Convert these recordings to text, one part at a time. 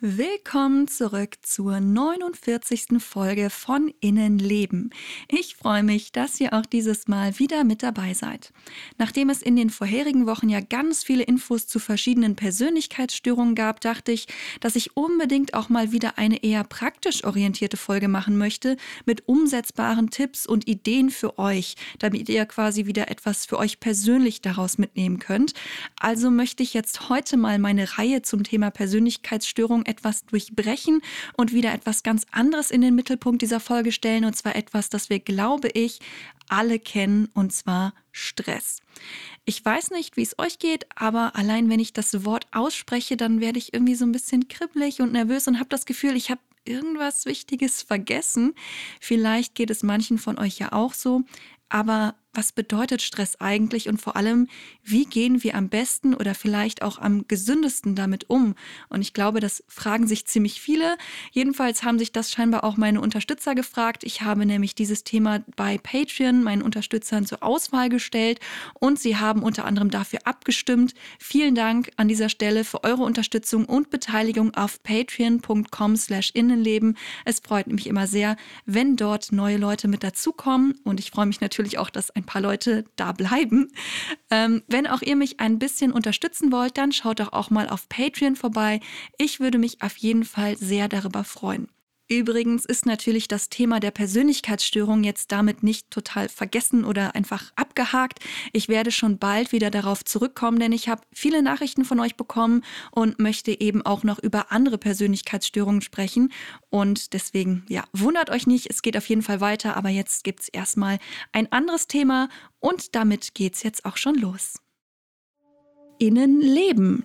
Willkommen zurück zur 49. Folge von Innenleben. Ich freue mich, dass ihr auch dieses Mal wieder mit dabei seid. Nachdem es in den vorherigen Wochen ja ganz viele Infos zu verschiedenen Persönlichkeitsstörungen gab, dachte ich, dass ich unbedingt auch mal wieder eine eher praktisch orientierte Folge machen möchte mit umsetzbaren Tipps und Ideen für euch, damit ihr quasi wieder etwas für euch persönlich daraus mitnehmen könnt. Also möchte ich jetzt heute mal meine Reihe zum Thema Persönlichkeitsstörung etwas durchbrechen und wieder etwas ganz anderes in den Mittelpunkt dieser Folge stellen. Und zwar etwas, das wir, glaube ich, alle kennen, und zwar Stress. Ich weiß nicht, wie es euch geht, aber allein wenn ich das Wort ausspreche, dann werde ich irgendwie so ein bisschen kribbelig und nervös und habe das Gefühl, ich habe irgendwas Wichtiges vergessen. Vielleicht geht es manchen von euch ja auch so. Aber was bedeutet Stress eigentlich und vor allem, wie gehen wir am besten oder vielleicht auch am gesündesten damit um? Und ich glaube, das fragen sich ziemlich viele. Jedenfalls haben sich das scheinbar auch meine Unterstützer gefragt. Ich habe nämlich dieses Thema bei Patreon meinen Unterstützern zur Auswahl gestellt und sie haben unter anderem dafür abgestimmt. Vielen Dank an dieser Stelle für eure Unterstützung und Beteiligung auf patreon.com/innenleben. Es freut mich immer sehr, wenn dort neue Leute mit dazukommen und ich freue mich natürlich auch, dass ein paar Leute da bleiben. Ähm, wenn auch ihr mich ein bisschen unterstützen wollt, dann schaut doch auch mal auf Patreon vorbei. Ich würde mich auf jeden Fall sehr darüber freuen. Übrigens ist natürlich das Thema der Persönlichkeitsstörung jetzt damit nicht total vergessen oder einfach abgehakt. Ich werde schon bald wieder darauf zurückkommen, denn ich habe viele Nachrichten von euch bekommen und möchte eben auch noch über andere Persönlichkeitsstörungen sprechen. Und deswegen, ja, wundert euch nicht, es geht auf jeden Fall weiter, aber jetzt gibt es erstmal ein anderes Thema und damit geht's jetzt auch schon los. Innenleben,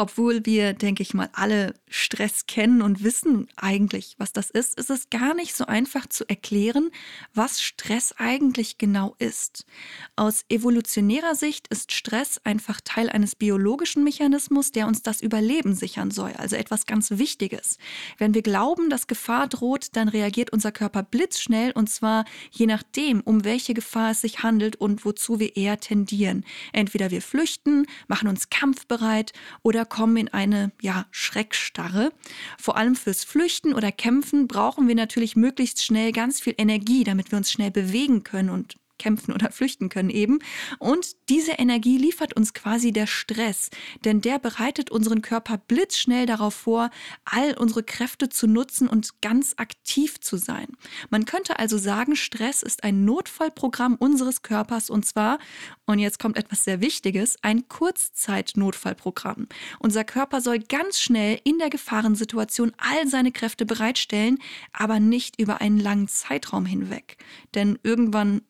Obwohl wir, denke ich mal, alle Stress kennen und wissen eigentlich, was das ist, ist es gar nicht so einfach zu erklären, was Stress eigentlich genau ist. Aus evolutionärer Sicht ist Stress einfach Teil eines biologischen Mechanismus, der uns das Überleben sichern soll, also etwas ganz Wichtiges. Wenn wir glauben, dass Gefahr droht, dann reagiert unser Körper blitzschnell und zwar je nachdem, um welche Gefahr es sich handelt und wozu wir eher tendieren. Entweder wir flüchten, machen uns kampfbereit oder kommen in eine ja, Schreckstarre. Vor allem fürs Flüchten oder Kämpfen brauchen wir natürlich möglichst schnell ganz viel Energie, damit wir uns schnell bewegen können und kämpfen oder flüchten können eben. Und diese Energie liefert uns quasi der Stress, denn der bereitet unseren Körper blitzschnell darauf vor, all unsere Kräfte zu nutzen und ganz aktiv zu sein. Man könnte also sagen, Stress ist ein Notfallprogramm unseres Körpers und zwar, und jetzt kommt etwas sehr Wichtiges, ein Kurzzeitnotfallprogramm. Unser Körper soll ganz schnell in der Gefahrensituation all seine Kräfte bereitstellen, aber nicht über einen langen Zeitraum hinweg. Denn irgendwann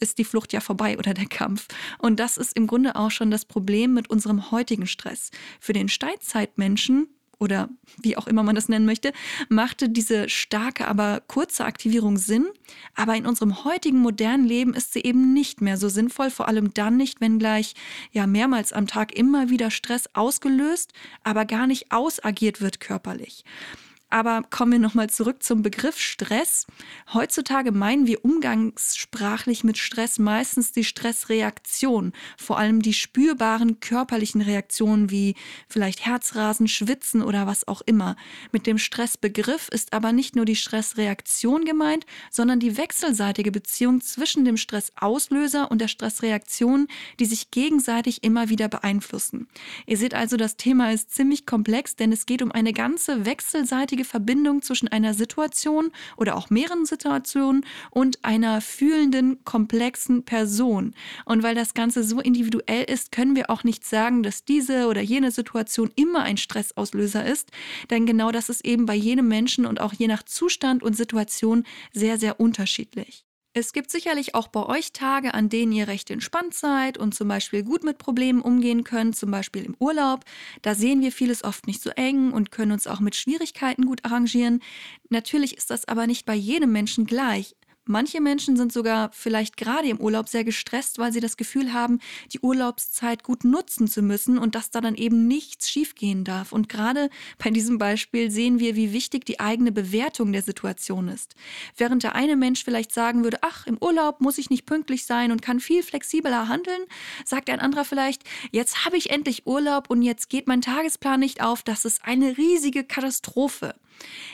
ist die Flucht ja vorbei oder der Kampf. Und das ist im Grunde auch schon das Problem mit unserem heutigen Stress. Für den Steinzeitmenschen oder wie auch immer man das nennen möchte, machte diese starke, aber kurze Aktivierung Sinn. Aber in unserem heutigen modernen Leben ist sie eben nicht mehr so sinnvoll, vor allem dann nicht, wenn gleich ja mehrmals am Tag immer wieder Stress ausgelöst, aber gar nicht ausagiert wird körperlich. Aber kommen wir nochmal zurück zum Begriff Stress. Heutzutage meinen wir umgangssprachlich mit Stress meistens die Stressreaktion, vor allem die spürbaren körperlichen Reaktionen wie vielleicht Herzrasen, Schwitzen oder was auch immer. Mit dem Stressbegriff ist aber nicht nur die Stressreaktion gemeint, sondern die wechselseitige Beziehung zwischen dem Stressauslöser und der Stressreaktion, die sich gegenseitig immer wieder beeinflussen. Ihr seht also, das Thema ist ziemlich komplex, denn es geht um eine ganze wechselseitige eindeutige Verbindung zwischen einer Situation oder auch mehreren Situationen und einer fühlenden, komplexen Person. Und weil das Ganze so individuell ist, können wir auch nicht sagen, dass diese oder jene Situation immer ein Stressauslöser ist, denn genau das ist eben bei jedem Menschen und auch je nach Zustand und Situation sehr, sehr unterschiedlich. Es gibt sicherlich auch bei euch Tage, an denen ihr recht entspannt seid und zum Beispiel gut mit Problemen umgehen könnt, zum Beispiel im Urlaub. Da sehen wir vieles oft nicht so eng und können uns auch mit Schwierigkeiten gut arrangieren. Natürlich ist das aber nicht bei jedem Menschen gleich. Manche Menschen sind sogar vielleicht gerade im Urlaub sehr gestresst, weil sie das Gefühl haben, die Urlaubszeit gut nutzen zu müssen und dass da dann eben nichts schiefgehen darf. Und gerade bei diesem Beispiel sehen wir, wie wichtig die eigene Bewertung der Situation ist. Während der eine Mensch vielleicht sagen würde, ach, im Urlaub muss ich nicht pünktlich sein und kann viel flexibler handeln, sagt ein anderer vielleicht, jetzt habe ich endlich Urlaub und jetzt geht mein Tagesplan nicht auf, das ist eine riesige Katastrophe.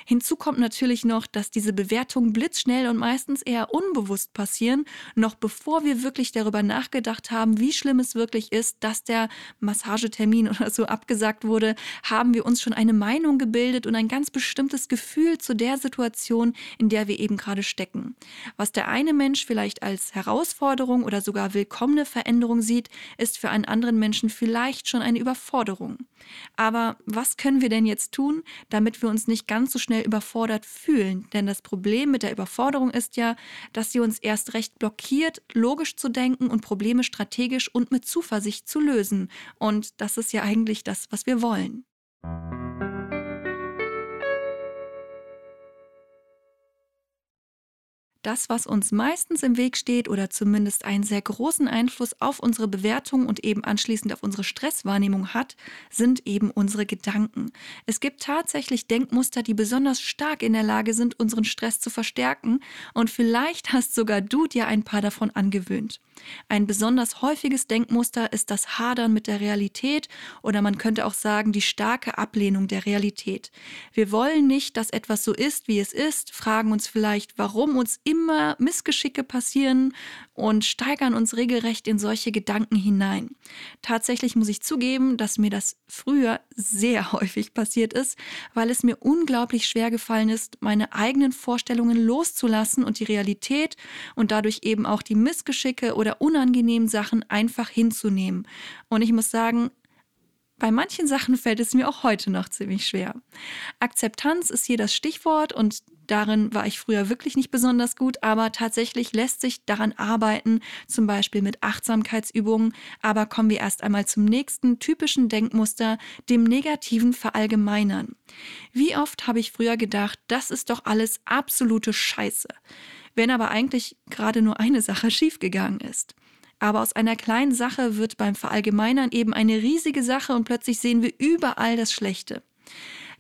Hinzu kommt natürlich noch, dass diese Bewertungen blitzschnell und meistens eher unbewusst passieren, noch bevor wir wirklich darüber nachgedacht haben, wie schlimm es wirklich ist, dass der Massagetermin oder so abgesagt wurde, haben wir uns schon eine Meinung gebildet und ein ganz bestimmtes Gefühl zu der Situation, in der wir eben gerade stecken. Was der eine Mensch vielleicht als Herausforderung oder sogar willkommene Veränderung sieht, ist für einen anderen Menschen vielleicht schon eine Überforderung. Aber was können wir denn jetzt tun, damit wir uns nicht ganz so schnell überfordert fühlen. Denn das Problem mit der Überforderung ist ja, dass sie uns erst recht blockiert, logisch zu denken und Probleme strategisch und mit Zuversicht zu lösen. Und das ist ja eigentlich das, was wir wollen. Das, was uns meistens im Weg steht oder zumindest einen sehr großen Einfluss auf unsere Bewertung und eben anschließend auf unsere Stresswahrnehmung hat, sind eben unsere Gedanken. Es gibt tatsächlich Denkmuster, die besonders stark in der Lage sind, unseren Stress zu verstärken und vielleicht hast sogar du dir ein paar davon angewöhnt. Ein besonders häufiges Denkmuster ist das Hadern mit der Realität oder man könnte auch sagen die starke Ablehnung der Realität. Wir wollen nicht, dass etwas so ist, wie es ist, fragen uns vielleicht, warum uns immer Missgeschicke passieren und steigern uns regelrecht in solche Gedanken hinein. Tatsächlich muss ich zugeben, dass mir das früher sehr häufig passiert ist, weil es mir unglaublich schwer gefallen ist, meine eigenen Vorstellungen loszulassen und die Realität und dadurch eben auch die Missgeschicke oder unangenehmen Sachen einfach hinzunehmen. Und ich muss sagen, bei manchen Sachen fällt es mir auch heute noch ziemlich schwer. Akzeptanz ist hier das Stichwort und darin war ich früher wirklich nicht besonders gut, aber tatsächlich lässt sich daran arbeiten, zum Beispiel mit Achtsamkeitsübungen. Aber kommen wir erst einmal zum nächsten typischen Denkmuster, dem negativen Verallgemeinern. Wie oft habe ich früher gedacht, das ist doch alles absolute Scheiße, wenn aber eigentlich gerade nur eine Sache schiefgegangen ist. Aber aus einer kleinen Sache wird beim Verallgemeinern eben eine riesige Sache und plötzlich sehen wir überall das Schlechte.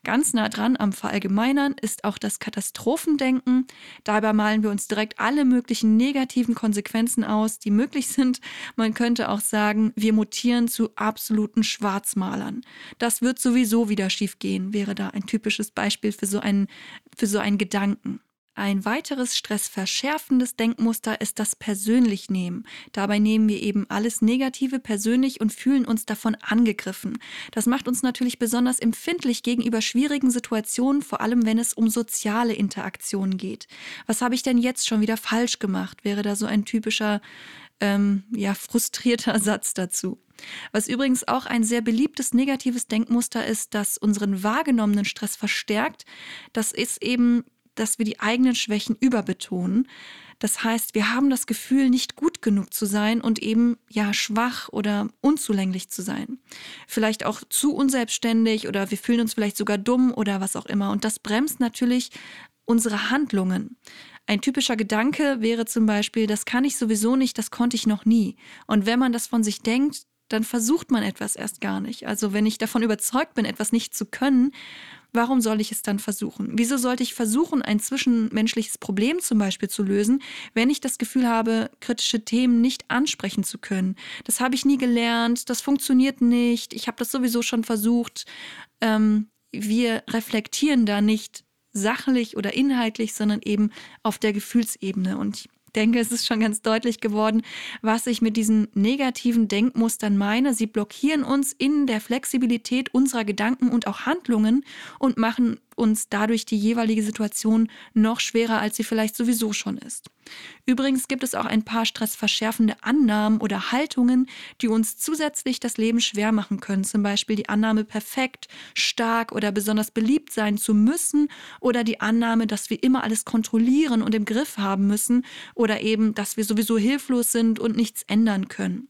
Ganz nah dran am Verallgemeinern ist auch das Katastrophendenken. Dabei malen wir uns direkt alle möglichen negativen Konsequenzen aus, die möglich sind. Man könnte auch sagen, wir mutieren zu absoluten Schwarzmalern. Das wird sowieso wieder schiefgehen, wäre da ein typisches Beispiel für so einen, für so einen Gedanken. Ein weiteres stressverschärfendes Denkmuster ist das Persönlichnehmen. Dabei nehmen wir eben alles Negative persönlich und fühlen uns davon angegriffen. Das macht uns natürlich besonders empfindlich gegenüber schwierigen Situationen, vor allem wenn es um soziale Interaktionen geht. Was habe ich denn jetzt schon wieder falsch gemacht? Wäre da so ein typischer, ähm, ja, frustrierter Satz dazu. Was übrigens auch ein sehr beliebtes negatives Denkmuster ist, das unseren wahrgenommenen Stress verstärkt. Das ist eben dass wir die eigenen Schwächen überbetonen. Das heißt, wir haben das Gefühl, nicht gut genug zu sein und eben ja schwach oder unzulänglich zu sein. Vielleicht auch zu unselbstständig oder wir fühlen uns vielleicht sogar dumm oder was auch immer. Und das bremst natürlich unsere Handlungen. Ein typischer Gedanke wäre zum Beispiel, das kann ich sowieso nicht, das konnte ich noch nie. Und wenn man das von sich denkt, dann versucht man etwas erst gar nicht. Also wenn ich davon überzeugt bin, etwas nicht zu können, warum soll ich es dann versuchen? Wieso sollte ich versuchen, ein zwischenmenschliches Problem zum Beispiel zu lösen, wenn ich das Gefühl habe, kritische Themen nicht ansprechen zu können? Das habe ich nie gelernt, das funktioniert nicht, ich habe das sowieso schon versucht. Ähm, wir reflektieren da nicht sachlich oder inhaltlich, sondern eben auf der Gefühlsebene. Und denke, es ist schon ganz deutlich geworden, was ich mit diesen negativen Denkmustern meine. Sie blockieren uns in der Flexibilität unserer Gedanken und auch Handlungen und machen uns dadurch die jeweilige Situation noch schwerer, als sie vielleicht sowieso schon ist. Übrigens gibt es auch ein paar stressverschärfende Annahmen oder Haltungen, die uns zusätzlich das Leben schwer machen können. Zum Beispiel die Annahme, perfekt, stark oder besonders beliebt sein zu müssen oder die Annahme, dass wir immer alles kontrollieren und im Griff haben müssen oder eben, dass wir sowieso hilflos sind und nichts ändern können.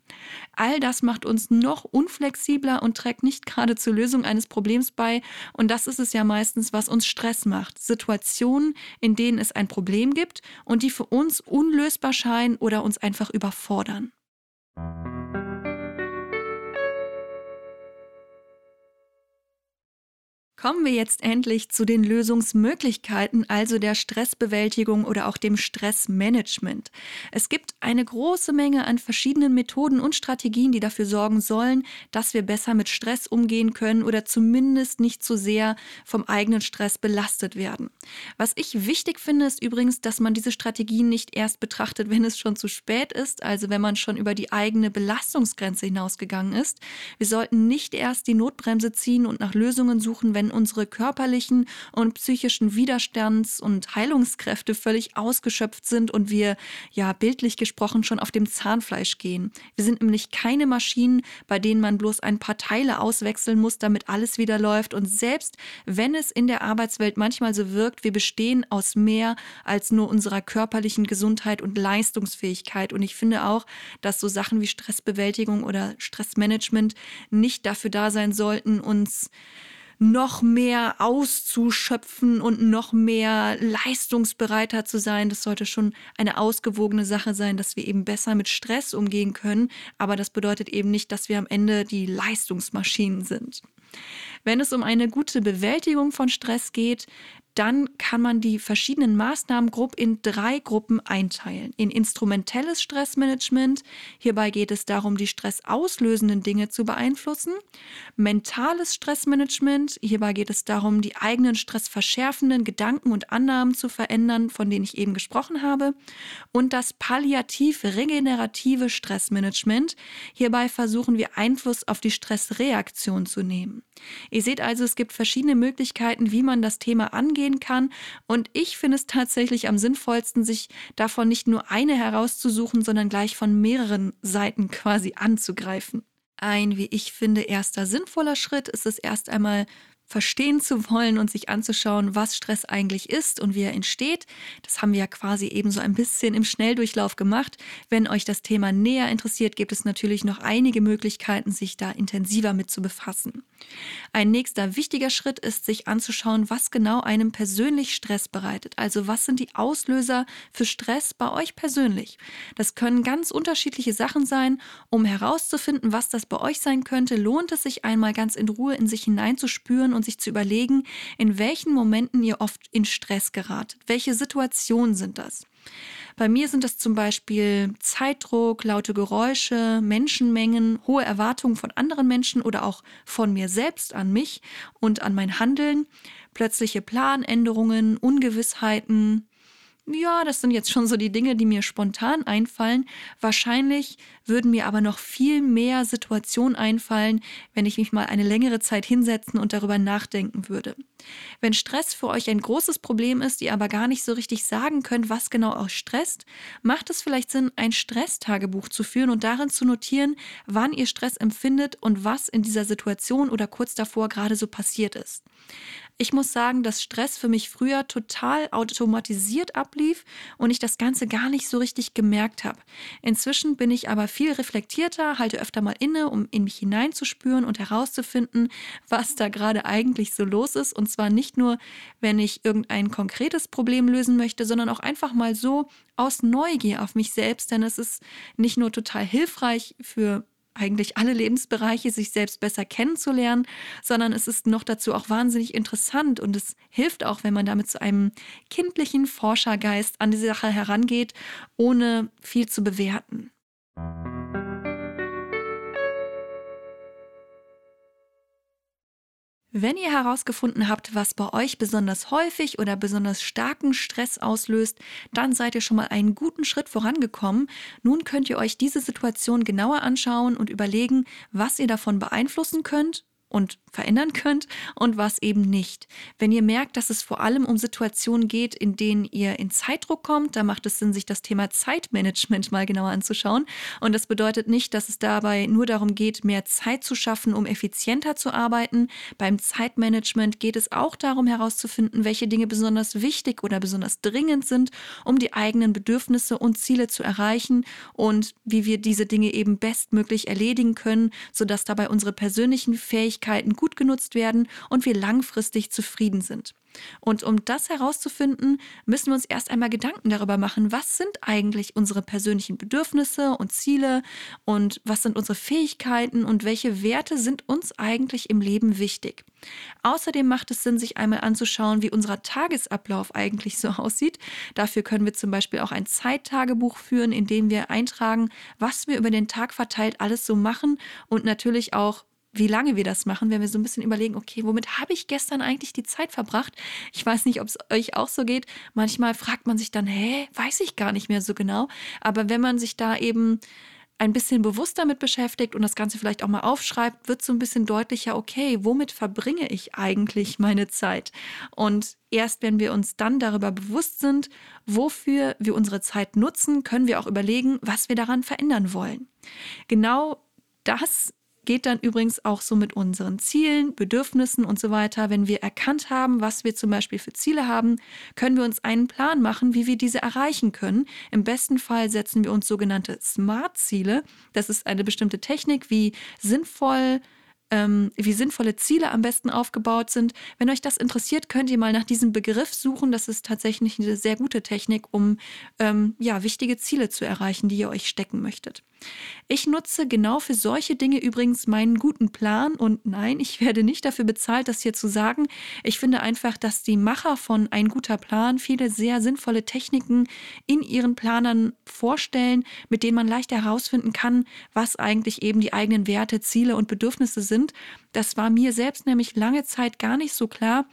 All das macht uns noch unflexibler und trägt nicht gerade zur Lösung eines Problems bei. Und das ist es ja meistens, was uns Stress macht. Situationen, in denen es ein Problem gibt und die für uns unlösbar scheinen oder uns einfach überfordern. Kommen wir jetzt endlich zu den Lösungsmöglichkeiten, also der Stressbewältigung oder auch dem Stressmanagement. Es gibt eine große Menge an verschiedenen Methoden und Strategien, die dafür sorgen sollen, dass wir besser mit Stress umgehen können oder zumindest nicht zu sehr vom eigenen Stress belastet werden. Was ich wichtig finde, ist übrigens, dass man diese Strategien nicht erst betrachtet, wenn es schon zu spät ist, also wenn man schon über die eigene Belastungsgrenze hinausgegangen ist. Wir sollten nicht erst die Notbremse ziehen und nach Lösungen suchen, wenn unsere körperlichen und psychischen Widerstands- und Heilungskräfte völlig ausgeschöpft sind und wir, ja, bildlich gesprochen, schon auf dem Zahnfleisch gehen. Wir sind nämlich keine Maschinen, bei denen man bloß ein paar Teile auswechseln muss, damit alles wieder läuft. Und selbst wenn es in der Arbeitswelt manchmal so wirkt, wir bestehen aus mehr als nur unserer körperlichen Gesundheit und Leistungsfähigkeit. Und ich finde auch, dass so Sachen wie Stressbewältigung oder Stressmanagement nicht dafür da sein sollten, uns noch mehr auszuschöpfen und noch mehr leistungsbereiter zu sein. Das sollte schon eine ausgewogene Sache sein, dass wir eben besser mit Stress umgehen können. Aber das bedeutet eben nicht, dass wir am Ende die Leistungsmaschinen sind. Wenn es um eine gute Bewältigung von Stress geht, dann kann man die verschiedenen Maßnahmen grob in drei Gruppen einteilen. In instrumentelles Stressmanagement, hierbei geht es darum, die stressauslösenden Dinge zu beeinflussen. Mentales Stressmanagement, hierbei geht es darum, die eigenen stressverschärfenden Gedanken und Annahmen zu verändern, von denen ich eben gesprochen habe. Und das palliativ-regenerative Stressmanagement, hierbei versuchen wir Einfluss auf die Stressreaktion zu nehmen. Ihr seht also, es gibt verschiedene Möglichkeiten, wie man das Thema angeht umgehen kann. Und ich finde es tatsächlich am sinnvollsten, sich davon nicht nur eine herauszusuchen, sondern gleich von mehreren Seiten quasi anzugreifen. Ein, wie ich finde, erster sinnvoller Schritt ist es erst einmal verstehen zu wollen und sich anzuschauen, was Stress eigentlich ist und wie er entsteht. Das haben wir ja quasi eben so ein bisschen im Schnelldurchlauf gemacht. Wenn euch das Thema näher interessiert, gibt es natürlich noch einige Möglichkeiten, sich da intensiver mit zu befassen. Ein nächster wichtiger Schritt ist, sich anzuschauen, was genau einem persönlich Stress bereitet. Also was sind die Auslöser für Stress bei euch persönlich? Das können ganz unterschiedliche Sachen sein. Um herauszufinden, was das bei euch sein könnte, lohnt es sich einmal ganz in Ruhe in sich hineinzuspüren und und sich zu überlegen, in welchen Momenten ihr oft in Stress geratet. Welche Situationen sind das? Bei mir sind das zum Beispiel Zeitdruck, laute Geräusche, Menschenmengen, hohe Erwartungen von anderen Menschen oder auch von mir selbst an mich und an mein Handeln, plötzliche Planänderungen, Ungewissheiten, ja, das sind jetzt schon so die Dinge, die mir spontan einfallen. Wahrscheinlich würden mir aber noch viel mehr Situationen einfallen, wenn ich mich mal eine längere Zeit hinsetzen und darüber nachdenken würde. Wenn Stress für euch ein großes Problem ist, ihr aber gar nicht so richtig sagen könnt, was genau euch stresst, macht es vielleicht Sinn, ein Stresstagebuch zu führen und darin zu notieren, wann ihr Stress empfindet und was in dieser Situation oder kurz davor gerade so passiert ist. Ich muss sagen, dass Stress für mich früher total automatisiert ablief und ich das Ganze gar nicht so richtig gemerkt habe. Inzwischen bin ich aber viel reflektierter, halte öfter mal inne, um in mich hineinzuspüren und herauszufinden, was da gerade eigentlich so los ist. Und zwar nicht nur, wenn ich irgendein konkretes Problem lösen möchte, sondern auch einfach mal so aus Neugier auf mich selbst, denn es ist nicht nur total hilfreich für eigentlich alle Lebensbereiche, sich selbst besser kennenzulernen, sondern es ist noch dazu auch wahnsinnig interessant und es hilft auch, wenn man damit zu einem kindlichen Forschergeist an die Sache herangeht, ohne viel zu bewerten. Wenn ihr herausgefunden habt, was bei euch besonders häufig oder besonders starken Stress auslöst, dann seid ihr schon mal einen guten Schritt vorangekommen. Nun könnt ihr euch diese Situation genauer anschauen und überlegen, was ihr davon beeinflussen könnt und verändern könnt und was eben nicht. Wenn ihr merkt, dass es vor allem um Situationen geht, in denen ihr in Zeitdruck kommt, da macht es Sinn, sich das Thema Zeitmanagement mal genauer anzuschauen. Und das bedeutet nicht, dass es dabei nur darum geht, mehr Zeit zu schaffen, um effizienter zu arbeiten. Beim Zeitmanagement geht es auch darum herauszufinden, welche Dinge besonders wichtig oder besonders dringend sind, um die eigenen Bedürfnisse und Ziele zu erreichen und wie wir diese Dinge eben bestmöglich erledigen können, sodass dabei unsere persönlichen Fähigkeiten gut genutzt werden und wir langfristig zufrieden sind. Und um das herauszufinden, müssen wir uns erst einmal Gedanken darüber machen, was sind eigentlich unsere persönlichen Bedürfnisse und Ziele und was sind unsere Fähigkeiten und welche Werte sind uns eigentlich im Leben wichtig. Außerdem macht es Sinn, sich einmal anzuschauen, wie unser Tagesablauf eigentlich so aussieht. Dafür können wir zum Beispiel auch ein Zeittagebuch führen, in dem wir eintragen, was wir über den Tag verteilt alles so machen und natürlich auch wie lange wir das machen, wenn wir so ein bisschen überlegen, okay, womit habe ich gestern eigentlich die Zeit verbracht? Ich weiß nicht, ob es euch auch so geht. Manchmal fragt man sich dann, hä, weiß ich gar nicht mehr so genau. Aber wenn man sich da eben ein bisschen bewusst damit beschäftigt und das Ganze vielleicht auch mal aufschreibt, wird so ein bisschen deutlicher, okay, womit verbringe ich eigentlich meine Zeit? Und erst wenn wir uns dann darüber bewusst sind, wofür wir unsere Zeit nutzen, können wir auch überlegen, was wir daran verändern wollen. Genau das geht dann übrigens auch so mit unseren Zielen, Bedürfnissen und so weiter. Wenn wir erkannt haben, was wir zum Beispiel für Ziele haben, können wir uns einen Plan machen, wie wir diese erreichen können. Im besten Fall setzen wir uns sogenannte Smart-Ziele. Das ist eine bestimmte Technik, wie sinnvoll ähm, wie sinnvolle Ziele am besten aufgebaut sind. Wenn euch das interessiert, könnt ihr mal nach diesem Begriff suchen. Das ist tatsächlich eine sehr gute Technik, um ähm, ja, wichtige Ziele zu erreichen, die ihr euch stecken möchtet. Ich nutze genau für solche Dinge übrigens meinen guten Plan und nein, ich werde nicht dafür bezahlt, das hier zu sagen. Ich finde einfach, dass die Macher von Ein guter Plan viele sehr sinnvolle Techniken in ihren Planern vorstellen, mit denen man leicht herausfinden kann, was eigentlich eben die eigenen Werte, Ziele und Bedürfnisse sind. Das war mir selbst nämlich lange Zeit gar nicht so klar.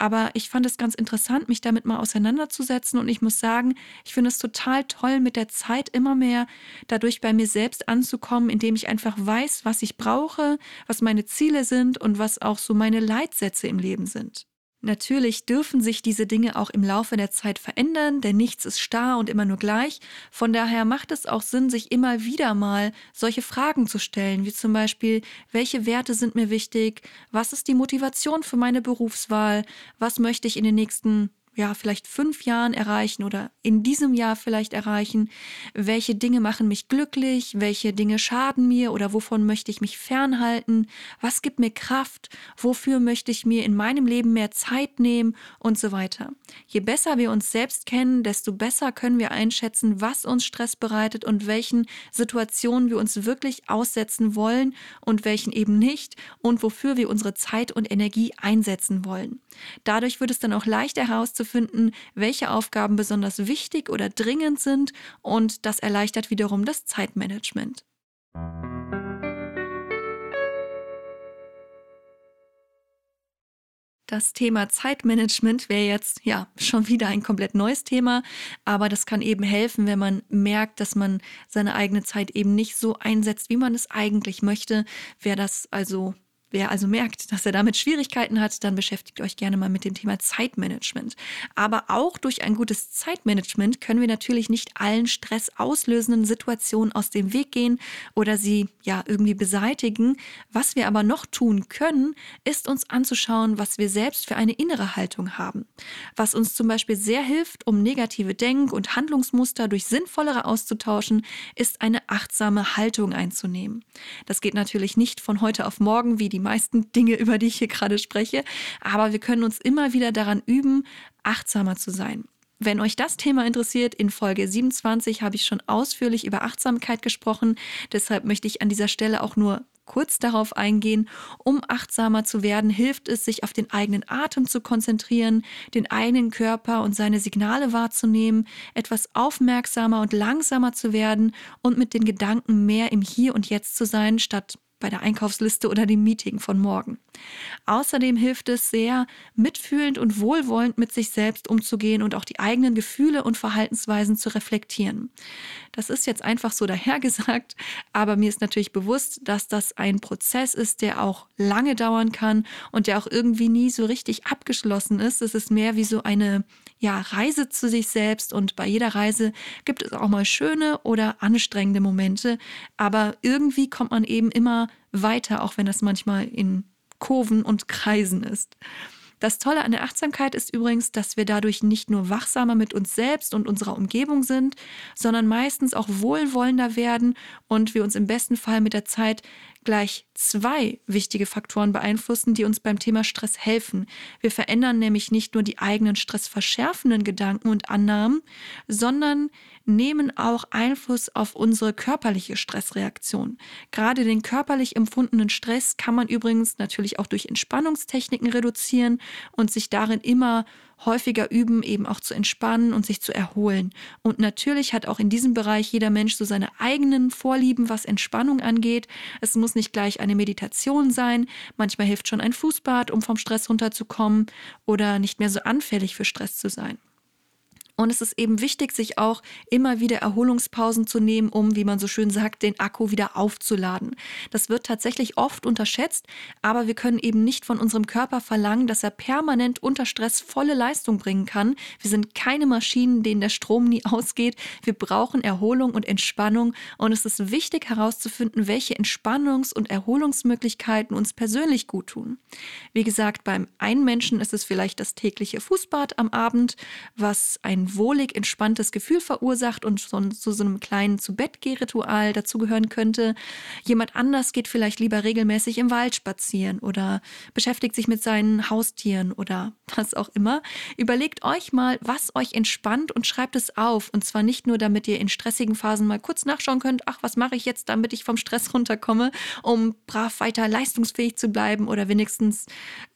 Aber ich fand es ganz interessant, mich damit mal auseinanderzusetzen. Und ich muss sagen, ich finde es total toll, mit der Zeit immer mehr dadurch bei mir selbst anzukommen, indem ich einfach weiß, was ich brauche, was meine Ziele sind und was auch so meine Leitsätze im Leben sind. Natürlich dürfen sich diese Dinge auch im Laufe der Zeit verändern, denn nichts ist starr und immer nur gleich. Von daher macht es auch Sinn, sich immer wieder mal solche Fragen zu stellen, wie zum Beispiel, welche Werte sind mir wichtig? Was ist die Motivation für meine Berufswahl? Was möchte ich in den nächsten ja, vielleicht fünf Jahren erreichen oder in diesem Jahr vielleicht erreichen? Welche Dinge machen mich glücklich? Welche Dinge schaden mir oder wovon möchte ich mich fernhalten? Was gibt mir Kraft? Wofür möchte ich mir in meinem Leben mehr Zeit nehmen? Und so weiter. Je besser wir uns selbst kennen, desto besser können wir einschätzen, was uns Stress bereitet und welchen Situationen wir uns wirklich aussetzen wollen und welchen eben nicht und wofür wir unsere Zeit und Energie einsetzen wollen. Dadurch wird es dann auch leichter herauszufinden, welche Aufgaben besonders wichtig oder dringend sind und das erleichtert wiederum das Zeitmanagement. Das Thema Zeitmanagement wäre jetzt ja schon wieder ein komplett neues Thema, aber das kann eben helfen, wenn man merkt, dass man seine eigene Zeit eben nicht so einsetzt, wie man es eigentlich möchte. Wer das also Wer also merkt, dass er damit Schwierigkeiten hat, dann beschäftigt euch gerne mal mit dem Thema Zeitmanagement. Aber auch durch ein gutes Zeitmanagement können wir natürlich nicht allen stressauslösenden Situationen aus dem Weg gehen oder sie ja irgendwie beseitigen. Was wir aber noch tun können, ist uns anzuschauen, was wir selbst für eine innere Haltung haben. Was uns zum Beispiel sehr hilft, um negative Denk- und Handlungsmuster durch sinnvollere auszutauschen, ist eine achtsame Haltung einzunehmen. Das geht natürlich nicht von heute auf morgen wie die meisten Dinge, über die ich hier gerade spreche. Aber wir können uns immer wieder daran üben, achtsamer zu sein. Wenn euch das Thema interessiert, in Folge 27 habe ich schon ausführlich über Achtsamkeit gesprochen. Deshalb möchte ich an dieser Stelle auch nur kurz darauf eingehen. Um achtsamer zu werden, hilft es, sich auf den eigenen Atem zu konzentrieren, den eigenen Körper und seine Signale wahrzunehmen, etwas aufmerksamer und langsamer zu werden und mit den Gedanken mehr im Hier und Jetzt zu sein, statt bei der Einkaufsliste oder dem Meeting von morgen. Außerdem hilft es sehr, mitfühlend und wohlwollend mit sich selbst umzugehen und auch die eigenen Gefühle und Verhaltensweisen zu reflektieren. Das ist jetzt einfach so dahergesagt, aber mir ist natürlich bewusst, dass das ein Prozess ist, der auch lange dauern kann und der auch irgendwie nie so richtig abgeschlossen ist. Es ist mehr wie so eine ja, Reise zu sich selbst und bei jeder Reise gibt es auch mal schöne oder anstrengende Momente, aber irgendwie kommt man eben immer weiter, auch wenn das manchmal in Kurven und Kreisen ist. Das Tolle an der Achtsamkeit ist übrigens, dass wir dadurch nicht nur wachsamer mit uns selbst und unserer Umgebung sind, sondern meistens auch wohlwollender werden und wir uns im besten Fall mit der Zeit gleich zwei wichtige Faktoren beeinflussen, die uns beim Thema Stress helfen. Wir verändern nämlich nicht nur die eigenen stressverschärfenden Gedanken und Annahmen, sondern nehmen auch Einfluss auf unsere körperliche Stressreaktion. Gerade den körperlich empfundenen Stress kann man übrigens natürlich auch durch Entspannungstechniken reduzieren und sich darin immer häufiger üben, eben auch zu entspannen und sich zu erholen. Und natürlich hat auch in diesem Bereich jeder Mensch so seine eigenen Vorlieben, was Entspannung angeht. Es muss nicht gleich eine Meditation sein. Manchmal hilft schon ein Fußbad, um vom Stress runterzukommen oder nicht mehr so anfällig für Stress zu sein. Und es ist eben wichtig, sich auch immer wieder Erholungspausen zu nehmen, um, wie man so schön sagt, den Akku wieder aufzuladen. Das wird tatsächlich oft unterschätzt, aber wir können eben nicht von unserem Körper verlangen, dass er permanent unter Stress volle Leistung bringen kann. Wir sind keine Maschinen, denen der Strom nie ausgeht. Wir brauchen Erholung und Entspannung und es ist wichtig herauszufinden, welche Entspannungs- und Erholungsmöglichkeiten uns persönlich gut tun. Wie gesagt, beim einen Menschen ist es vielleicht das tägliche Fußbad am Abend, was ein wohlig entspanntes Gefühl verursacht und so, zu so einem kleinen Zu-Bett-Geh-Ritual dazugehören könnte. Jemand anders geht vielleicht lieber regelmäßig im Wald spazieren oder beschäftigt sich mit seinen Haustieren oder was auch immer. Überlegt euch mal, was euch entspannt und schreibt es auf. Und zwar nicht nur, damit ihr in stressigen Phasen mal kurz nachschauen könnt, ach, was mache ich jetzt, damit ich vom Stress runterkomme, um brav weiter leistungsfähig zu bleiben oder wenigstens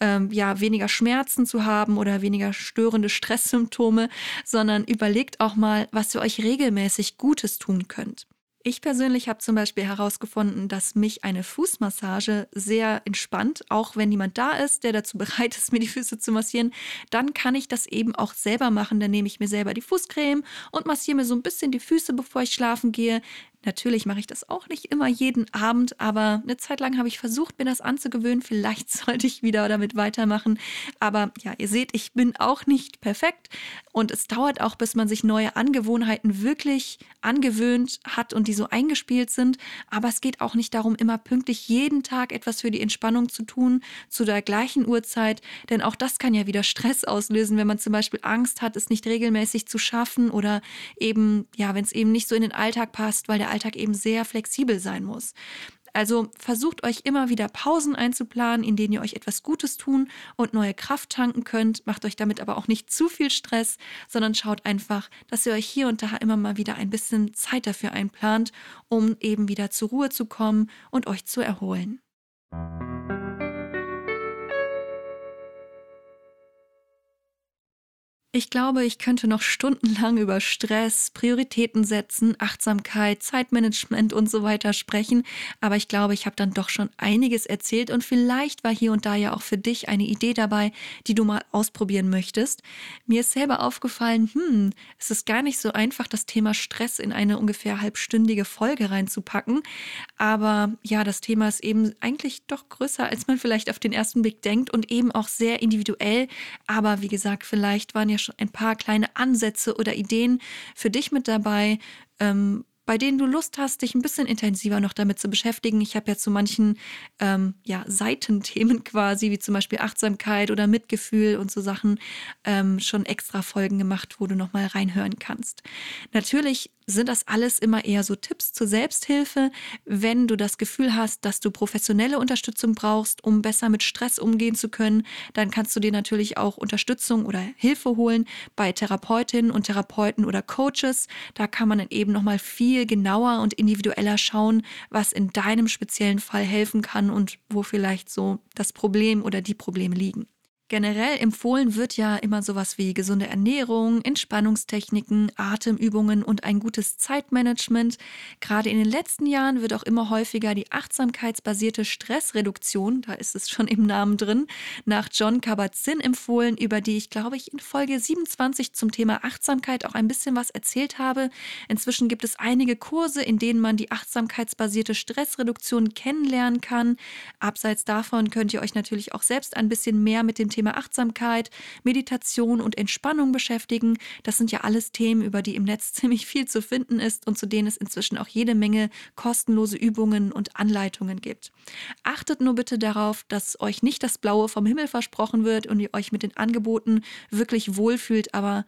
ähm, ja, weniger Schmerzen zu haben oder weniger störende Stresssymptome, sondern überlegt auch mal, was ihr euch regelmäßig Gutes tun könnt. Ich persönlich habe zum Beispiel herausgefunden, dass mich eine Fußmassage sehr entspannt, auch wenn niemand da ist, der dazu bereit ist, mir die Füße zu massieren. Dann kann ich das eben auch selber machen. Dann nehme ich mir selber die Fußcreme und massiere mir so ein bisschen die Füße, bevor ich schlafen gehe. Natürlich mache ich das auch nicht immer jeden Abend, aber eine Zeit lang habe ich versucht, mir das anzugewöhnen. Vielleicht sollte ich wieder damit weitermachen. Aber ja, ihr seht, ich bin auch nicht perfekt und es dauert auch, bis man sich neue Angewohnheiten wirklich angewöhnt hat und die so eingespielt sind. Aber es geht auch nicht darum, immer pünktlich jeden Tag etwas für die Entspannung zu tun, zu der gleichen Uhrzeit, denn auch das kann ja wieder Stress auslösen, wenn man zum Beispiel Angst hat, es nicht regelmäßig zu schaffen oder eben, ja, wenn es eben nicht so in den Alltag passt, weil der Alltag eben sehr flexibel sein muss. Also versucht euch immer wieder Pausen einzuplanen, in denen ihr euch etwas Gutes tun und neue Kraft tanken könnt. Macht euch damit aber auch nicht zu viel Stress, sondern schaut einfach, dass ihr euch hier und da immer mal wieder ein bisschen Zeit dafür einplant, um eben wieder zur Ruhe zu kommen und euch zu erholen. Ich glaube, ich könnte noch stundenlang über Stress, Prioritäten setzen, Achtsamkeit, Zeitmanagement und so weiter sprechen, aber ich glaube, ich habe dann doch schon einiges erzählt und vielleicht war hier und da ja auch für dich eine Idee dabei, die du mal ausprobieren möchtest. Mir ist selber aufgefallen, hm, es ist gar nicht so einfach, das Thema Stress in eine ungefähr halbstündige Folge reinzupacken, aber ja, das Thema ist eben eigentlich doch größer, als man vielleicht auf den ersten Blick denkt und eben auch sehr individuell, aber wie gesagt, vielleicht waren ja ein paar kleine Ansätze oder Ideen für dich mit dabei, ähm, bei denen du Lust hast, dich ein bisschen intensiver noch damit zu beschäftigen. Ich habe ja zu manchen ähm, ja, Seitenthemen quasi, wie zum Beispiel Achtsamkeit oder Mitgefühl und so Sachen, ähm, schon extra Folgen gemacht, wo du nochmal reinhören kannst. Natürlich sind das alles immer eher so Tipps zur Selbsthilfe. Wenn du das Gefühl hast, dass du professionelle Unterstützung brauchst, um besser mit Stress umgehen zu können, dann kannst du dir natürlich auch Unterstützung oder Hilfe holen bei Therapeutinnen und Therapeuten oder Coaches. Da kann man dann eben nochmal viel genauer und individueller schauen, was in deinem speziellen Fall helfen kann und wo vielleicht so das Problem oder die Probleme liegen. Generell empfohlen wird ja immer sowas wie gesunde Ernährung, Entspannungstechniken, Atemübungen und ein gutes Zeitmanagement. Gerade in den letzten Jahren wird auch immer häufiger die achtsamkeitsbasierte Stressreduktion, da ist es schon im Namen drin, nach John Kabat-Zinn empfohlen, über die ich glaube ich in Folge 27 zum Thema Achtsamkeit auch ein bisschen was erzählt habe. Inzwischen gibt es einige Kurse, in denen man die achtsamkeitsbasierte Stressreduktion kennenlernen kann. Abseits davon könnt ihr euch natürlich auch selbst ein bisschen mehr mit dem Thema Achtsamkeit, Meditation und Entspannung beschäftigen. Das sind ja alles Themen, über die im Netz ziemlich viel zu finden ist und zu denen es inzwischen auch jede Menge kostenlose Übungen und Anleitungen gibt. Achtet nur bitte darauf, dass euch nicht das Blaue vom Himmel versprochen wird und ihr euch mit den Angeboten wirklich wohlfühlt, aber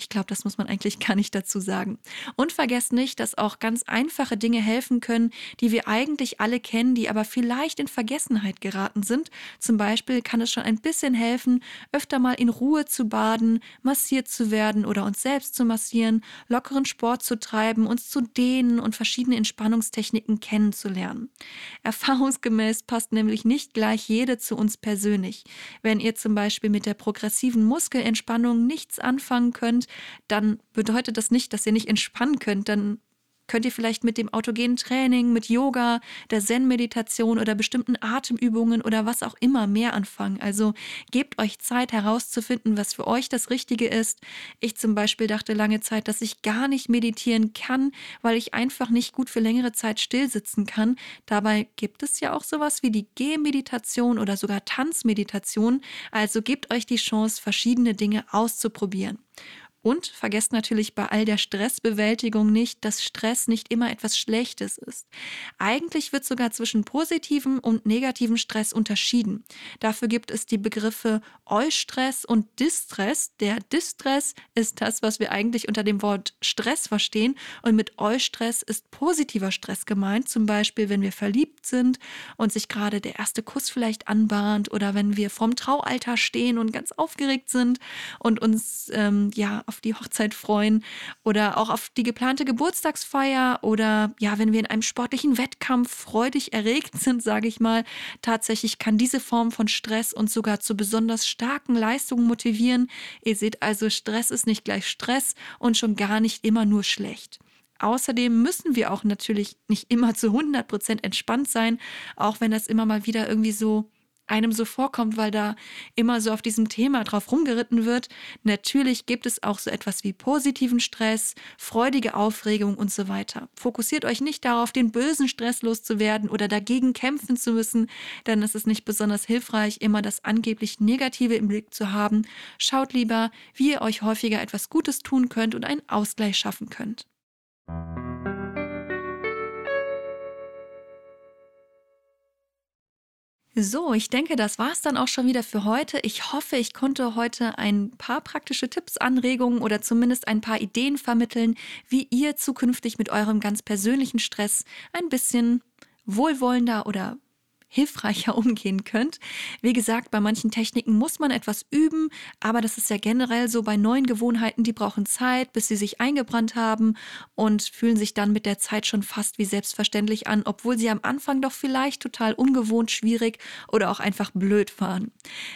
ich glaube, das muss man eigentlich gar nicht dazu sagen. Und vergesst nicht, dass auch ganz einfache Dinge helfen können, die wir eigentlich alle kennen, die aber vielleicht in Vergessenheit geraten sind. Zum Beispiel kann es schon ein bisschen helfen, öfter mal in Ruhe zu baden, massiert zu werden oder uns selbst zu massieren, lockeren Sport zu treiben, uns zu dehnen und verschiedene Entspannungstechniken kennenzulernen. Erfahrungsgemäß passt nämlich nicht gleich jede zu uns persönlich. Wenn ihr zum Beispiel mit der progressiven Muskelentspannung nichts anfangen könnt, dann bedeutet das nicht, dass ihr nicht entspannen könnt. Dann könnt ihr vielleicht mit dem autogenen Training, mit Yoga, der Zen-Meditation oder bestimmten Atemübungen oder was auch immer mehr anfangen. Also gebt euch Zeit herauszufinden, was für euch das Richtige ist. Ich zum Beispiel dachte lange Zeit, dass ich gar nicht meditieren kann, weil ich einfach nicht gut für längere Zeit stillsitzen kann. Dabei gibt es ja auch sowas wie die Gehmeditation oder sogar Tanzmeditation. Also gebt euch die Chance, verschiedene Dinge auszuprobieren. Und vergesst natürlich bei all der Stressbewältigung nicht, dass Stress nicht immer etwas Schlechtes ist. Eigentlich wird sogar zwischen positivem und negativem Stress unterschieden. Dafür gibt es die Begriffe Eustress und Distress. Der Distress ist das, was wir eigentlich unter dem Wort Stress verstehen. Und mit Eustress ist positiver Stress gemeint. Zum Beispiel, wenn wir verliebt sind und sich gerade der erste Kuss vielleicht anbahnt oder wenn wir vorm Traualter stehen und ganz aufgeregt sind und uns ähm, ja auf die Hochzeit freuen oder auch auf die geplante Geburtstagsfeier oder ja, wenn wir in einem sportlichen Wettkampf freudig erregt sind, sage ich mal, tatsächlich kann diese Form von Stress uns sogar zu besonders starken Leistungen motivieren. Ihr seht also, Stress ist nicht gleich Stress und schon gar nicht immer nur schlecht. Außerdem müssen wir auch natürlich nicht immer zu 100% entspannt sein, auch wenn das immer mal wieder irgendwie so einem so vorkommt, weil da immer so auf diesem Thema drauf rumgeritten wird. Natürlich gibt es auch so etwas wie positiven Stress, freudige Aufregung und so weiter. Fokussiert euch nicht darauf, den bösen Stress loszuwerden oder dagegen kämpfen zu müssen, denn es ist nicht besonders hilfreich, immer das angeblich Negative im Blick zu haben. Schaut lieber, wie ihr euch häufiger etwas Gutes tun könnt und einen Ausgleich schaffen könnt. So, ich denke, das war es dann auch schon wieder für heute. Ich hoffe, ich konnte heute ein paar praktische Tipps, Anregungen oder zumindest ein paar Ideen vermitteln, wie ihr zukünftig mit eurem ganz persönlichen Stress ein bisschen wohlwollender oder hilfreicher umgehen könnt. Wie gesagt, bei manchen Techniken muss man etwas üben, aber das ist ja generell so bei neuen Gewohnheiten, die brauchen Zeit, bis sie sich eingebrannt haben und fühlen sich dann mit der Zeit schon fast wie selbstverständlich an, obwohl sie am Anfang doch vielleicht total ungewohnt, schwierig oder auch einfach blöd waren.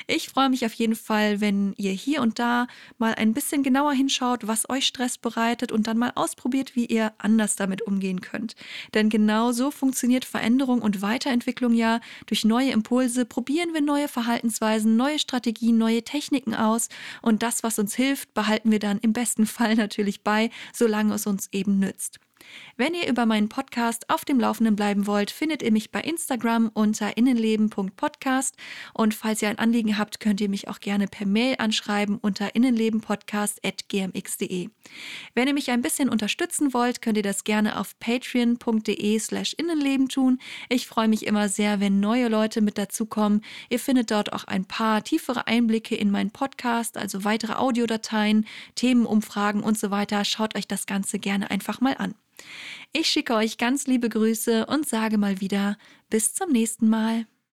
Ich freue mich auf jeden Fall, wenn ihr hier und da mal ein bisschen genauer hinschaut, was euch Stress bereitet und dann mal ausprobiert, wie ihr anders damit umgehen könnt. Denn genau so funktioniert Veränderung und Weiterentwicklung ja, durch neue Impulse probieren wir neue Verhaltensweisen, neue Strategien, neue Techniken aus und das, was uns hilft, behalten wir dann im besten Fall natürlich bei, solange es uns eben nützt. Wenn ihr über meinen Podcast auf dem Laufenden bleiben wollt, findet ihr mich bei Instagram unter innenleben.podcast und falls ihr ein Anliegen habt, könnt ihr mich auch gerne per Mail anschreiben unter innenlebenpodcast.gmx.de. Wenn ihr mich ein bisschen unterstützen wollt, könnt ihr das gerne auf patreon.de slash innenleben tun. Ich freue mich immer sehr, wenn neue Leute mit dazukommen. Ihr findet dort auch ein paar tiefere Einblicke in meinen Podcast, also weitere Audiodateien, Themenumfragen und so weiter. Schaut euch das Ganze gerne einfach mal an. Ich schicke euch ganz liebe Grüße und sage mal wieder bis zum nächsten Mal.